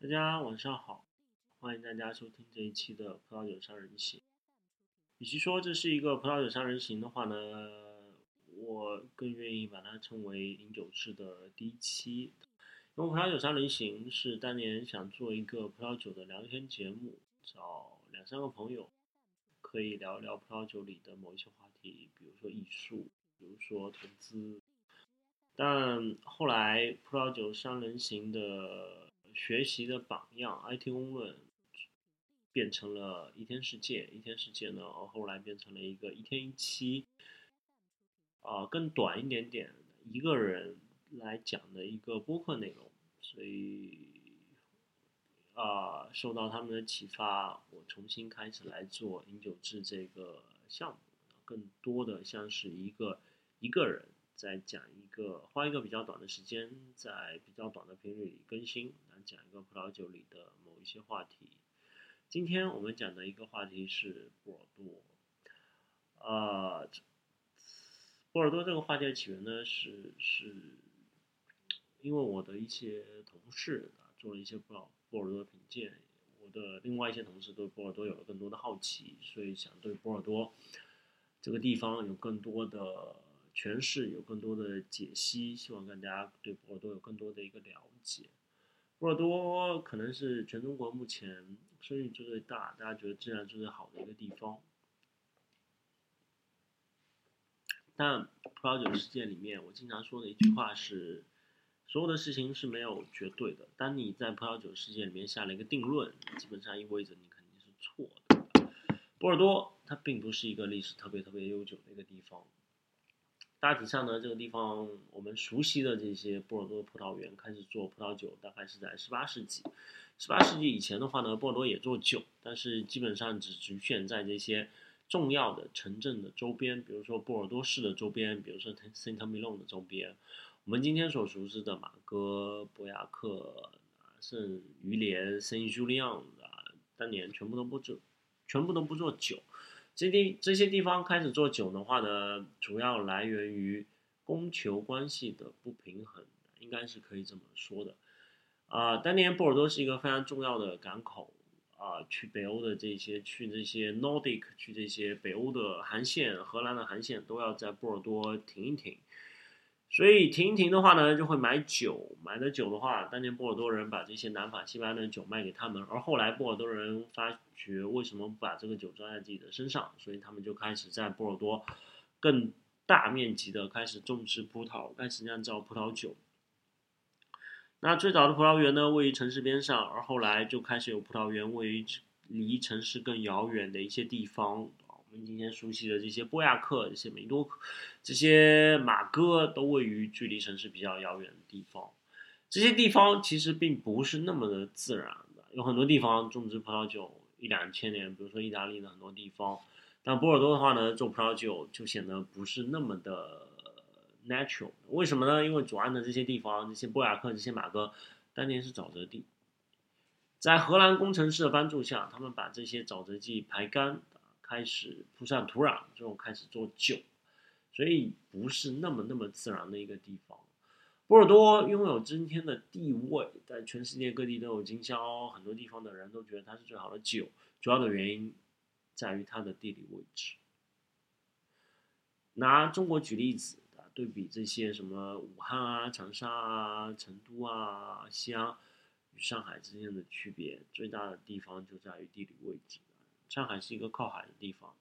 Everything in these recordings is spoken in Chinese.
大家晚上好，欢迎大家收听这一期的葡萄酒商人行。与其说这是一个葡萄酒商人行的话呢，我更愿意把它称为饮酒志的第一期。因为葡萄酒商人行是当年想做一个葡萄酒的聊天节目，找两三个朋友，可以聊一聊葡萄酒里的某一些话题，比如说艺术，比如说投资。但后来葡萄酒商人行的学习的榜样，IT 公论变成了一天世界，一天世界呢，后来变成了一个一天一期，啊，更短一点点，一个人来讲的一个播客内容。所以，啊，受到他们的启发，我重新开始来做饮酒志这个项目，更多的像是一个一个人在讲一个，花一个比较短的时间，在比较短的频率里更新，讲一个葡萄酒里的某一些话题。今天我们讲的一个话题是波尔多，啊，波尔多这个话题的起源呢是是。因为我的一些同事啊做了一些波波尔多的品鉴，我的另外一些同事对波尔多有了更多的好奇，所以想对波尔多这个地方有更多的诠释，有更多的解析，希望大家对波尔多有更多的一个了解。波尔多可能是全中国目前生意最最大，大家觉得质量最最好的一个地方。但葡萄酒世界里面，我经常说的一句话是。所有的事情是没有绝对的。当你在葡萄酒世界里面下了一个定论，基本上意味着你肯定是错的。波尔多它并不是一个历史特别特别悠久的一个地方。大体上呢，这个地方我们熟悉的这些波尔多葡萄园开始做葡萄酒，大概是在十八世纪。十八世纪以前的话呢，波尔多也做酒，但是基本上只局限在这些重要的城镇的周边，比如说波尔多市的周边，比如说 Saint m i l o n 的周边。我们今天所熟知的马哥、博雅克、圣于连、圣朱利昂啊，当年全部都不做，全部都不做酒。这地这些地方开始做酒的话呢，主要来源于供求关系的不平衡，应该是可以这么说的。啊，当年波尔多是一个非常重要的港口啊，去北欧的这些，去这些 Nordic，去这些北欧的航线，荷兰的航线都要在波尔多停一停。所以停一停的话呢，就会买酒，买的酒的话，当年波尔多人把这些南法、西班牙的酒卖给他们，而后来波尔多人发觉为什么不把这个酒装在自己的身上，所以他们就开始在波尔多更大面积的开始种植葡萄，开始酿造葡萄酒。那最早的葡萄园呢，位于城市边上，而后来就开始有葡萄园位于离城市更遥远的一些地方。我们今天熟悉的这些波亚克、这些梅多克、这些马哥，都位于距离城市比较遥远的地方。这些地方其实并不是那么的自然的，有很多地方种植葡萄酒一两千年，比如说意大利的很多地方。但波尔多的话呢，种葡萄酒就显得不是那么的 natural。为什么呢？因为左岸的这些地方，这些波亚克、这些马哥，当年是沼泽地，在荷兰工程师的帮助下，他们把这些沼泽地排干。开始铺上土壤之后，开始做酒，所以不是那么那么自然的一个地方。波尔多拥有今天的地位，在全世界各地都有经销，很多地方的人都觉得它是最好的酒。主要的原因在于它的地理位置。拿中国举例子啊，对比这些什么武汉啊、长沙啊、成都啊、西安与上海之间的区别，最大的地方就在于地理位置。上海是一个靠海的地方，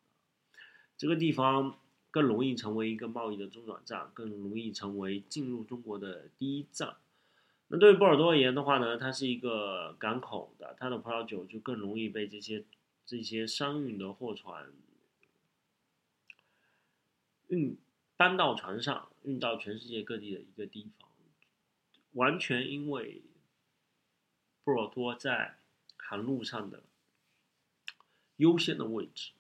这个地方更容易成为一个贸易的中转站，更容易成为进入中国的第一站。那对于波尔多而言的话呢，它是一个港口的，它的葡萄酒就更容易被这些这些商运的货船运搬到船上，运到全世界各地的一个地方。完全因为波尔多在航路上的。优先的位置，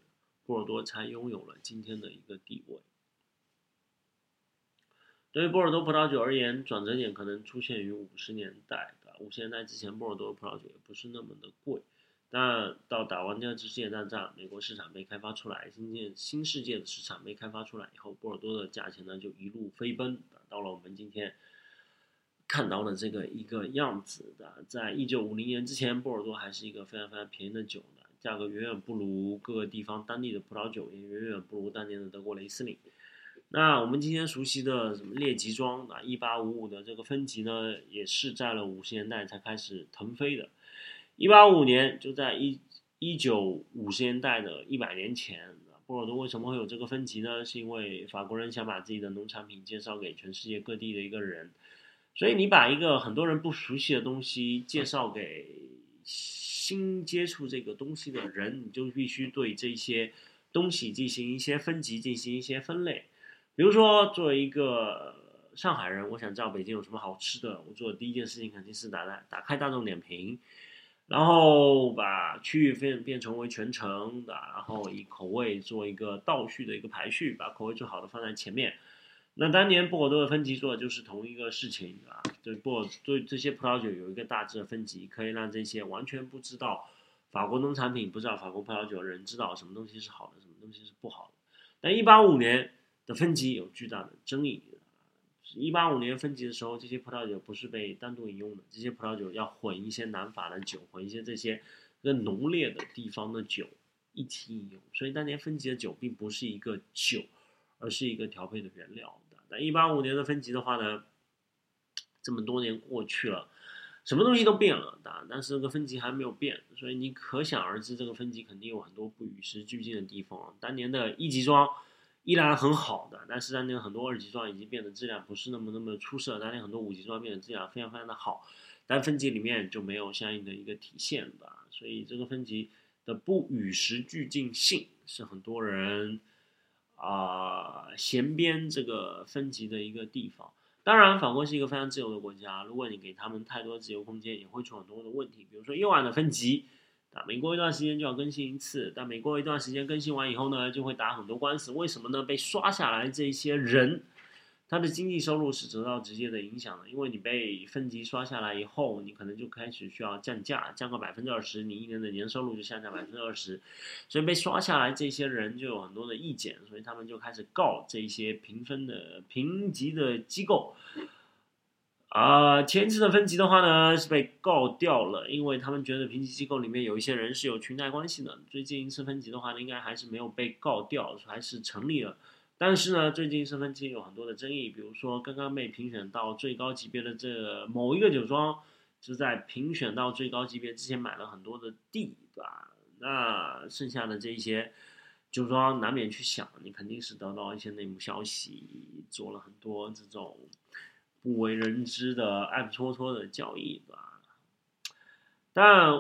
波尔多才拥有了今天的一个地位。对于波尔多葡萄酒而言，转折点可能出现于五十年代。五十年代之前，波尔多的葡萄酒也不是那么的贵。但到打完第二次世界大战，美国市场被开发出来，新建新世界的市场被开发出来以后，波尔多的价钱呢就一路飞奔，到了我们今天看到的这个一个样子的。在一九五零年之前，波尔多还是一个非常非常便宜的酒，价格远远不如各个地方当地的葡萄酒，也远远不如当年的德国雷司令。那我们今天熟悉的什么列级庄啊，一八五五的这个分级呢，也是在了五十年代才开始腾飞的。一八五五年就在一一九五十年代的一百年前，波尔多为什么会有这个分级呢？是因为法国人想把自己的农产品介绍给全世界各地的一个人，所以你把一个很多人不熟悉的东西介绍给新接触这个东西的人，你就必须对这些东西进行一些分级，进行一些分类。比如说，作为一个上海人，我想知道北京有什么好吃的，我做的第一件事情肯定是打打打开大众点评，然后把区域变变成为全城的，然后以口味做一个倒序的一个排序，把口味最好的放在前面。那当年波尔多的分级做的就是同一个事情啊，对不对这些葡萄酒有一个大致的分级，可以让这些完全不知道法国农产品、不知道法国葡萄酒的人知道什么东西是好的，什么东西是不好的。但一八五年。的分级有巨大的争议。一八五年分级的时候，这些葡萄酒不是被单独饮用的，这些葡萄酒要混一些南法的酒，混一些这些更浓烈的地方的酒一起饮用。所以当年分级的酒并不是一个酒，而是一个调配的原料。但一八五年的分级的话呢，这么多年过去了，什么东西都变了，但但是这个分级还没有变，所以你可想而知，这个分级肯定有很多不与时俱进的地方。当年的一级装。依然很好的，但是当年很多二级装已经变得质量不是那么那么出色，当年很多五级装变得质量非常非常的好，但分级里面就没有相应的一个体现吧，所以这个分级的不与时俱进性是很多人啊嫌编这个分级的一个地方。当然，法国是一个非常自由的国家，如果你给他们太多自由空间，也会出很多的问题，比如说右岸的分级。啊，每过一段时间就要更新一次，但每过一段时间更新完以后呢，就会打很多官司。为什么呢？被刷下来这些人，他的经济收入是得到直接的影响的。因为你被分级刷下来以后，你可能就开始需要降价，降个百分之二十，你一年的年收入就下降百分之二十。所以被刷下来这些人就有很多的意见，所以他们就开始告这些评分的评级的机构。啊，前次的分级的话呢，是被告掉了，因为他们觉得评级机构里面有一些人是有裙带关系的。最近一次分级的话呢，应该还是没有被告掉，还是成立了。但是呢，最近一次分级有很多的争议，比如说刚刚被评选到最高级别的这某一个酒庄，是在评选到最高级别之前买了很多的地，对吧？那剩下的这一些酒庄难免去想，你肯定是得到一些内幕消息，做了很多这种。不为人知的暗搓搓的交易，对吧？但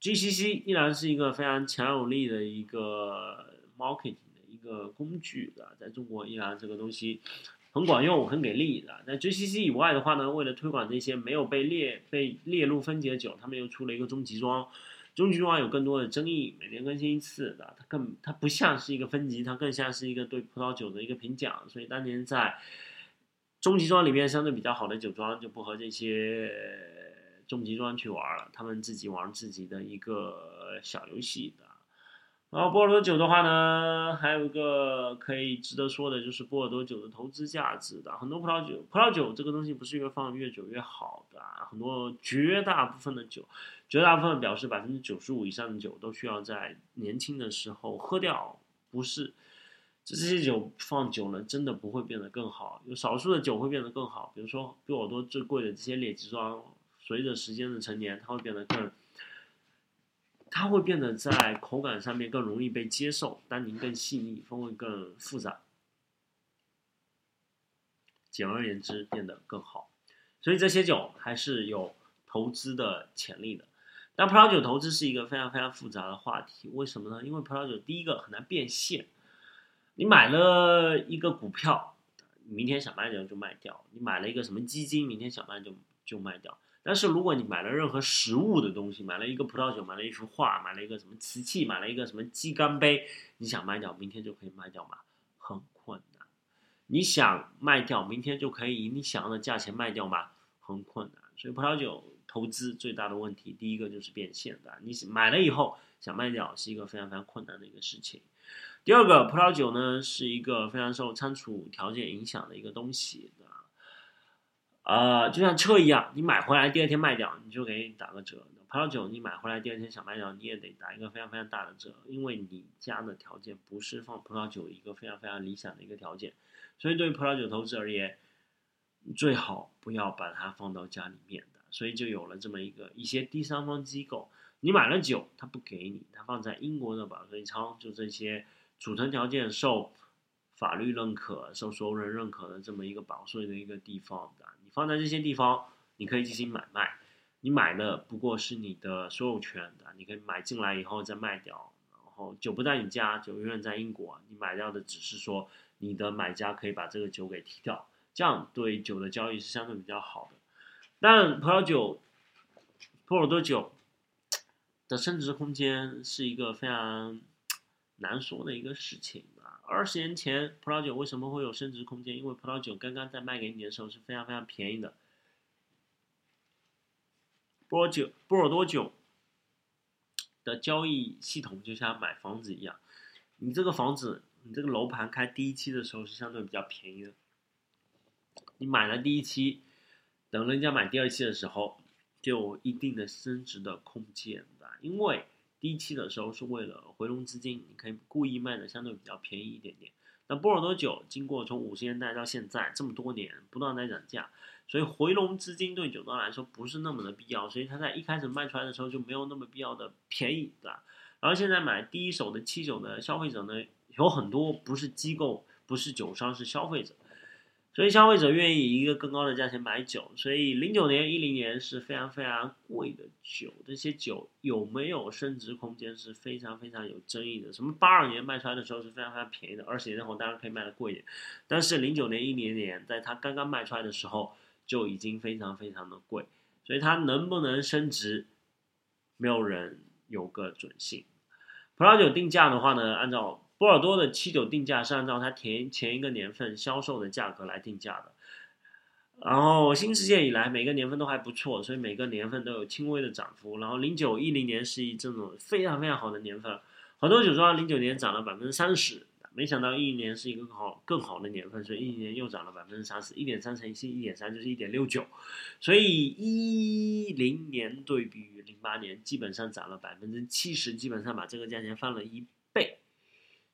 GCC 依然是一个非常强有力的一个 market 个工具，的？在中国依然这个东西很管用、很给力的。在 GCC 以外的话呢，为了推广这些没有被列被列入分级酒，他们又出了一个中级装。中级装有更多的争议，每年更新一次的，它更它不像是一个分级，它更像是一个对葡萄酒的一个评奖。所以当年在中级庄里面相对比较好的酒庄就不和这些中级庄去玩了，他们自己玩自己的一个小游戏的。然后波尔多酒的话呢，还有一个可以值得说的就是波尔多酒的投资价值的。很多葡萄酒，葡萄酒这个东西不是越放越久越好的，很多绝大部分的酒，绝大部分表示百分之九十五以上的酒都需要在年轻的时候喝掉，不是。这些酒放久了，真的不会变得更好。有少数的酒会变得更好，比如说比我多最贵的这些列级装，随着时间的成年，它会变得更，它会变得在口感上面更容易被接受，单宁更细腻，风味更复杂。简而言之，变得更好。所以这些酒还是有投资的潜力的。但葡萄酒投资是一个非常非常复杂的话题，为什么呢？因为葡萄酒第一个很难变现。你买了一个股票，明天想卖掉就卖掉；你买了一个什么基金，明天想卖就就卖掉。但是如果你买了任何实物的东西，买了一个葡萄酒，买了一幅画，买了一个什么瓷器，买了一个什么鸡缸杯，你想卖掉，明天就可以卖掉吗？很困难。你想卖掉，明天就可以以你想要的价钱卖掉吗？很困难。所以葡萄酒投资最大的问题，第一个就是变现的。你买了以后想卖掉，是一个非常非常困难的一个事情。第二个葡萄酒呢，是一个非常受仓储条件影响的一个东西，呃，就像车一样，你买回来第二天卖掉，你就给你打个折。葡萄酒你买回来第二天想卖掉，你也得打一个非常非常大的折，因为你家的条件不是放葡萄酒一个非常非常理想的一个条件，所以对于葡萄酒投资而言，最好不要把它放到家里面的，所以就有了这么一个一些第三方机构，你买了酒，他不给你，他放在英国的保税仓，就这些储存条件受法律认可、受所有人认可的这么一个保税的一个地方的，你放在这些地方，你可以进行买卖。你买的不过是你的所有权的，你可以买进来以后再卖掉，然后酒不在你家，酒永远在英国，你买掉的只是说你的买家可以把这个酒给提掉，这样对酒的交易是相对比较好的。但葡萄酒、波尔多酒的升值空间是一个非常难说的一个事情啊。二十年前葡萄酒为什么会有升值空间？因为葡萄酒刚刚在卖给你的时候是非常非常便宜的。波尔酒、波尔多酒的交易系统就像买房子一样，你这个房子，你这个楼盘开第一期的时候是相对比较便宜的，你买了第一期，等人家买第二期的时候，就有一定的升值的空间的，因为一期的时候是为了回笼资金，你可以故意卖的相对比较便宜一点点。那波尔多酒经过从五十年代到现在这么多年不断在涨价。所以回笼资金对酒庄来说不是那么的必要，所以它在一开始卖出来的时候就没有那么必要的便宜，对吧？然后现在买第一手的七酒的消费者呢，有很多不是机构，不是酒商，是消费者。所以消费者愿意以一个更高的价钱买酒，所以零九年、一零年是非常非常贵的酒。这些酒有没有升值空间是非常非常有争议的。什么八二年卖出来的时候是非常非常便宜的，二十年后当然可以卖的贵一点，但是零九年、一零年在它刚刚卖出来的时候。就已经非常非常的贵，所以它能不能升值，没有人有个准信。葡萄酒定价的话呢，按照波尔多的七酒定价是按照它前前一个年份销售的价格来定价的。然后新世界以来每个年份都还不错，所以每个年份都有轻微的涨幅。然后零九一零年是一这种非常非常好的年份，很多酒庄零九年涨了百分之三十。没想到一年是一个好更好的年份，所以一年又涨了百分之三十，一点三乘以一点三就是一点六九，所以一零年对比于零八年，基本上涨了百分之七十，基本上把这个价钱翻了一，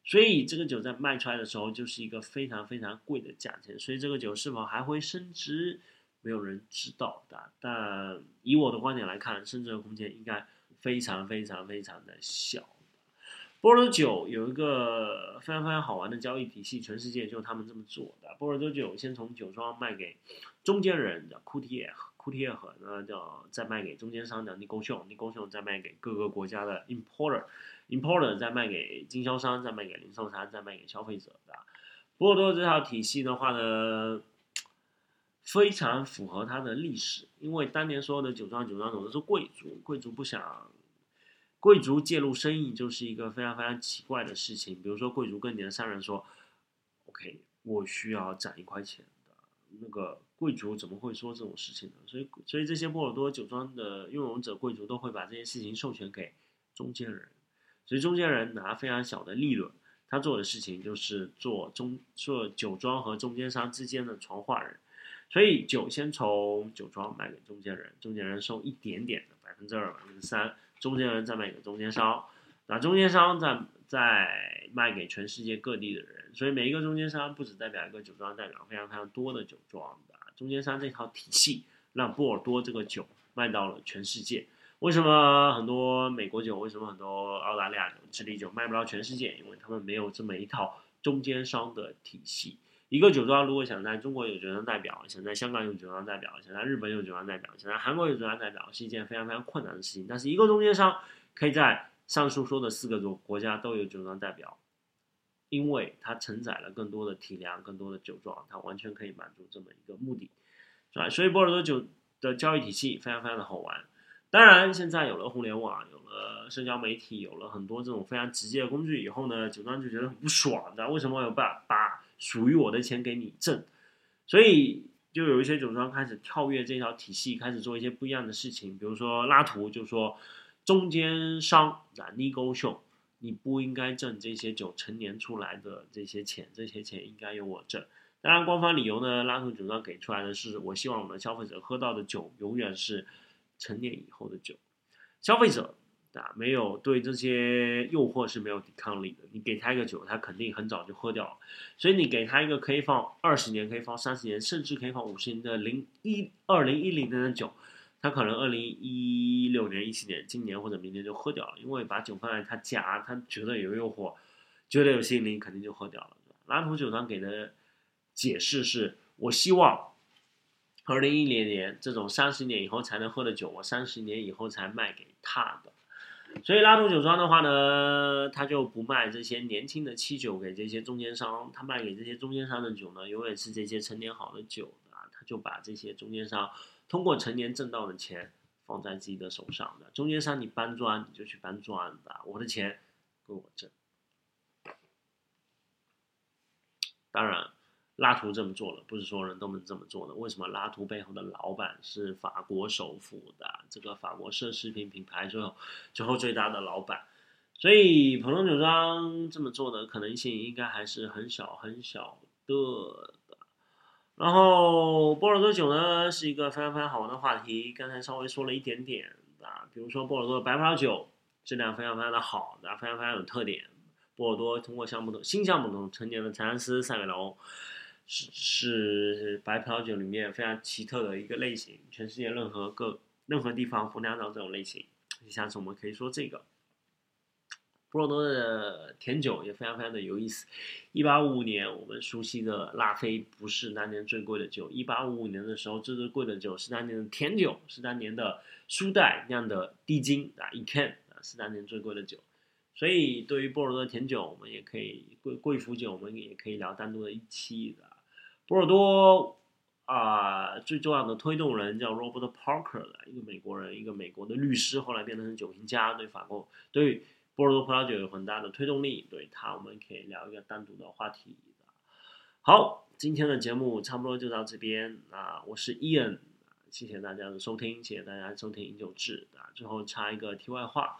所以这个酒在卖出来的时候就是一个非常非常贵的价钱，所以这个酒是否还会升值，没有人知道的。但以我的观点来看，升值的空间应该非常非常非常的小。波尔多酒有一个非常非常好玩的交易体系，全世界就他们这么做的。波尔多酒先从酒庄卖给中间人，叫库提耶，库提耶和那叫再卖给中间商，叫尼勾秀，尼勾秀再卖给各个国家的 importer Importer 再卖给经销商，再卖给零售商，再卖给消费者的。波尔多这套体系的话呢，非常符合它的历史，因为当年所有的酒庄，酒庄都是贵族，贵族不想。贵族介入生意就是一个非常非常奇怪的事情。比如说，贵族跟你的商人说：“OK，我需要攒一块钱的。”那个贵族怎么会说这种事情呢？所以，所以这些波尔多酒庄的拥有者贵族都会把这些事情授权给中间人。所以，中间人拿非常小的利润，他做的事情就是做中做酒庄和中间商之间的传话人。所以，酒先从酒庄卖给中间人，中间人收一点点的百分之二、百分之三。中间人再卖给中间商，那中间商再再卖给全世界各地的人，所以每一个中间商不只代表一个酒庄，代表非常非常多的酒庄的中间商这套体系，让波尔多这个酒卖到了全世界。为什么很多美国酒，为什么很多澳大利亚酒、智利酒卖不到全世界？因为他们没有这么一套中间商的体系。一个酒庄如果想在中国有酒庄代表，想在香港有酒庄代表，想在日本有酒庄代表，想在韩国有酒庄代表，是一件非常非常困难的事情。但是一个中间商可以在上述说的四个国国家都有酒庄代表，因为它承载了更多的体量、更多的酒庄，它完全可以满足这么一个目的，是吧？所以波尔多酒的交易体系非常非常的好玩。当然，现在有了互联网，有了社交媒体，有了很多这种非常直接的工具以后呢，酒庄就觉得很不爽的。为什么我有把把属于我的钱给你挣，所以就有一些酒庄开始跳跃这条体系，开始做一些不一样的事情。比如说拉图就说，中间商啊，negotiate，你不应该挣这些酒陈年出来的这些钱，这些钱应该由我挣。当然，官方理由呢，拉图酒庄给出来的是，我希望我们消费者喝到的酒永远是成年以后的酒。消费者啊，没有对这些诱惑是没有抵抗力的。你给他一个酒，他肯定很早就喝掉了。所以你给他一个可以放二十年、可以放三十年，甚至可以放五十年的零一二零一零年的酒，他可能二零一六年、一七年、今年或者明年就喝掉了，因为把酒放在他家，他觉得有诱惑，觉得有吸引力，肯定就喝掉了。拉图酒庄给的。解释是我希望，二零一零年这种三十年以后才能喝的酒，我三十年以后才卖给他的。所以拉图酒庄的话呢，他就不卖这些年轻的期酒给这些中间商，他卖给这些中间商的酒呢，永远是这些陈年好的酒啊，他就把这些中间商通过陈年挣到的钱放在自己的手上的。中间商你搬砖你就去搬砖的，我的钱归我挣。当然。拉图这么做了，不是所有人都能这么做的。为什么拉图背后的老板是法国首富的这个法国奢侈品品牌最后最后最大的老板？所以普通酒庄这么做的可能性应该还是很小很小的。然后波尔多酒呢是一个非常非常好玩的话题，刚才稍微说了一点点啊，比如说波尔多的白葡萄酒质量非常非常的好，啊，非常非常有特点。波尔多通过项目的新项目中成年的蚕丝塞美龙。是是白葡萄酒里面非常奇特的一个类型，全世界任何各任何地方逢酿造这种类型。下次我们可以说这个波尔多的甜酒也非常非常的有意思。一八五五年，我们熟悉的拉菲不是当年最贵的酒。一八五五年的时候，最最贵的酒是当年的甜酒，是当年的苏代酿的低精啊，一天啊是当年最贵的酒。所以对于波尔多甜酒，我们也可以贵贵腐酒，我们也可以聊单独的一期的。波尔多啊，最重要的推动人叫 Robert Parker 一个美国人，一个美国的律师，后来变成酒评家，对法国对波尔多葡萄酒有很大的推动力。对他，我们可以聊一个单独的话题。好，今天的节目差不多就到这边啊，我是 Ian，谢谢大家的收听，谢谢大家收听饮酒志啊。最后插一个题外话。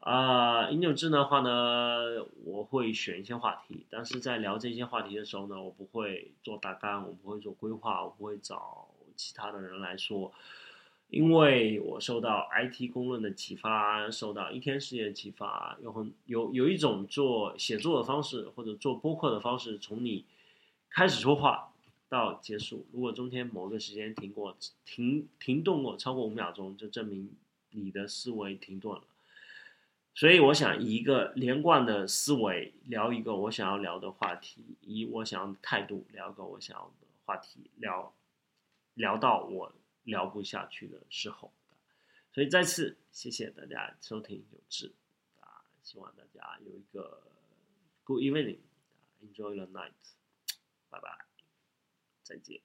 啊，饮酒志的话呢，我会选一些话题，但是在聊这些话题的时候呢，我不会做大纲，我不会做规划，我不会找其他的人来说，因为我受到 IT 公论的启发，受到一天世界的启发，有很有有一种做写作的方式或者做播客的方式，从你开始说话到结束，如果中间某个时间停过停停顿过超过五秒钟，就证明你的思维停顿了。所以我想以一个连贯的思维聊一个我想要聊的话题，以我想要的态度聊一个我想要的话题，聊聊到我聊不下去的时候。所以再次谢谢大家收听有志啊，希望大家有一个 good evening，enjoy the night，拜拜，再见。